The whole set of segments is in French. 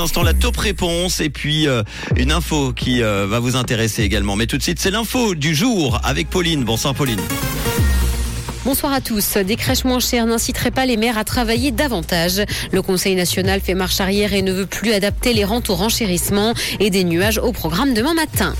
La top réponse et puis euh, une info qui euh, va vous intéresser également. Mais tout de suite, c'est l'info du jour avec Pauline. Bonsoir Pauline. Bonsoir à tous. Des crèches moins chères n'inciteraient pas les mères à travailler davantage. Le Conseil national fait marche arrière et ne veut plus adapter les rentes au renchérissement et des nuages au programme demain matin.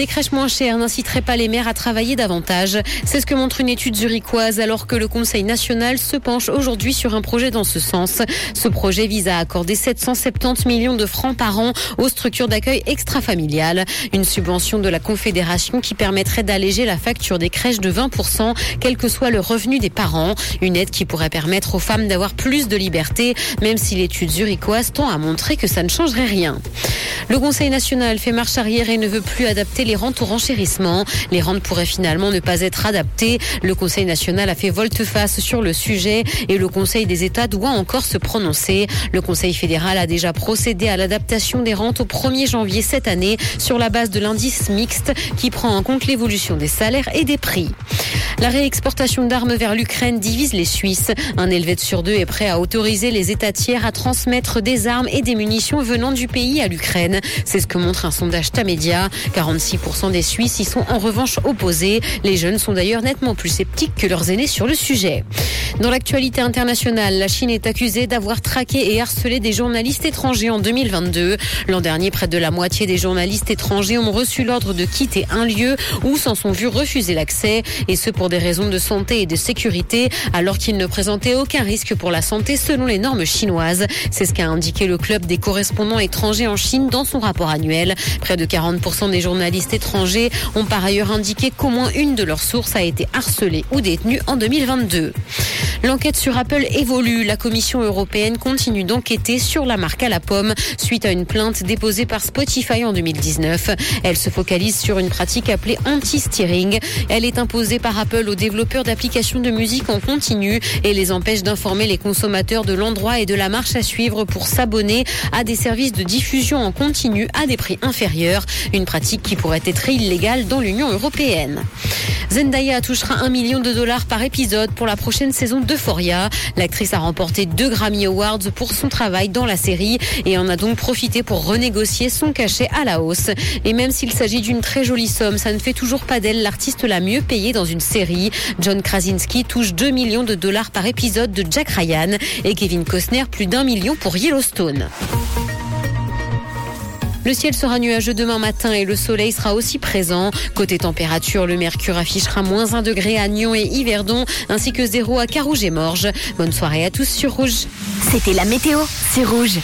Des crèches moins chères n'inciteraient pas les mères à travailler davantage. C'est ce que montre une étude zurichoise alors que le Conseil national se penche aujourd'hui sur un projet dans ce sens. Ce projet vise à accorder 770 millions de francs par an aux structures d'accueil extra-familiales. Une subvention de la Confédération qui permettrait d'alléger la facture des crèches de 20%, quel que soit le revenu des parents. Une aide qui pourrait permettre aux femmes d'avoir plus de liberté, même si l'étude zurichoise tend à montrer que ça ne changerait rien. Le Conseil national fait marche arrière et ne veut plus adapter les rentes au renchérissement. Les rentes pourraient finalement ne pas être adaptées. Le Conseil national a fait volte-face sur le sujet et le Conseil des États doit encore se prononcer. Le Conseil fédéral a déjà procédé à l'adaptation des rentes au 1er janvier cette année sur la base de l'indice mixte qui prend en compte l'évolution des salaires et des prix. La réexportation d'armes vers l'Ukraine divise les Suisses. Un Helvète sur deux est prêt à autoriser les États tiers à transmettre des armes et des munitions venant du pays à l'Ukraine. C'est ce que montre un sondage Tamedia. 46% des Suisses y sont en revanche opposés. Les jeunes sont d'ailleurs nettement plus sceptiques que leurs aînés sur le sujet. Dans l'actualité internationale, la Chine est accusée d'avoir traqué et harcelé des journalistes étrangers en 2022. L'an dernier, près de la moitié des journalistes étrangers ont reçu l'ordre de quitter un lieu ou s'en sont vus refuser l'accès, et ce pour des raisons de santé et de sécurité, alors qu'ils ne présentaient aucun risque pour la santé selon les normes chinoises. C'est ce qu'a indiqué le club des correspondants étrangers en Chine dans son rapport annuel. Près de 40% des étrangers ont par ailleurs indiqué qu'au moins une de leurs sources a été harcelée ou détenue en 2022. L'enquête sur Apple évolue. La Commission européenne continue d'enquêter sur la marque à la pomme suite à une plainte déposée par Spotify en 2019. Elle se focalise sur une pratique appelée anti-steering. Elle est imposée par Apple aux développeurs d'applications de musique en continu et les empêche d'informer les consommateurs de l'endroit et de la marche à suivre pour s'abonner à des services de diffusion en continu à des prix inférieurs. Une pratique qui pourrait être illégale dans l'Union européenne. Zendaya touchera un million de dollars par épisode pour la prochaine saison d'Euphoria. L'actrice a remporté deux Grammy Awards pour son travail dans la série et en a donc profité pour renégocier son cachet à la hausse. Et même s'il s'agit d'une très jolie somme, ça ne fait toujours pas d'elle l'artiste la mieux payée dans une série. John Krasinski touche 2 millions de dollars par épisode de Jack Ryan et Kevin Costner plus d'un million pour Yellowstone. Le ciel sera nuageux demain matin et le soleil sera aussi présent. Côté température, le mercure affichera moins 1 degré à Nyon et Yverdon, ainsi que 0 à Carouge et Morges. Bonne soirée à tous sur Rouge. C'était la météo, c'est Rouge.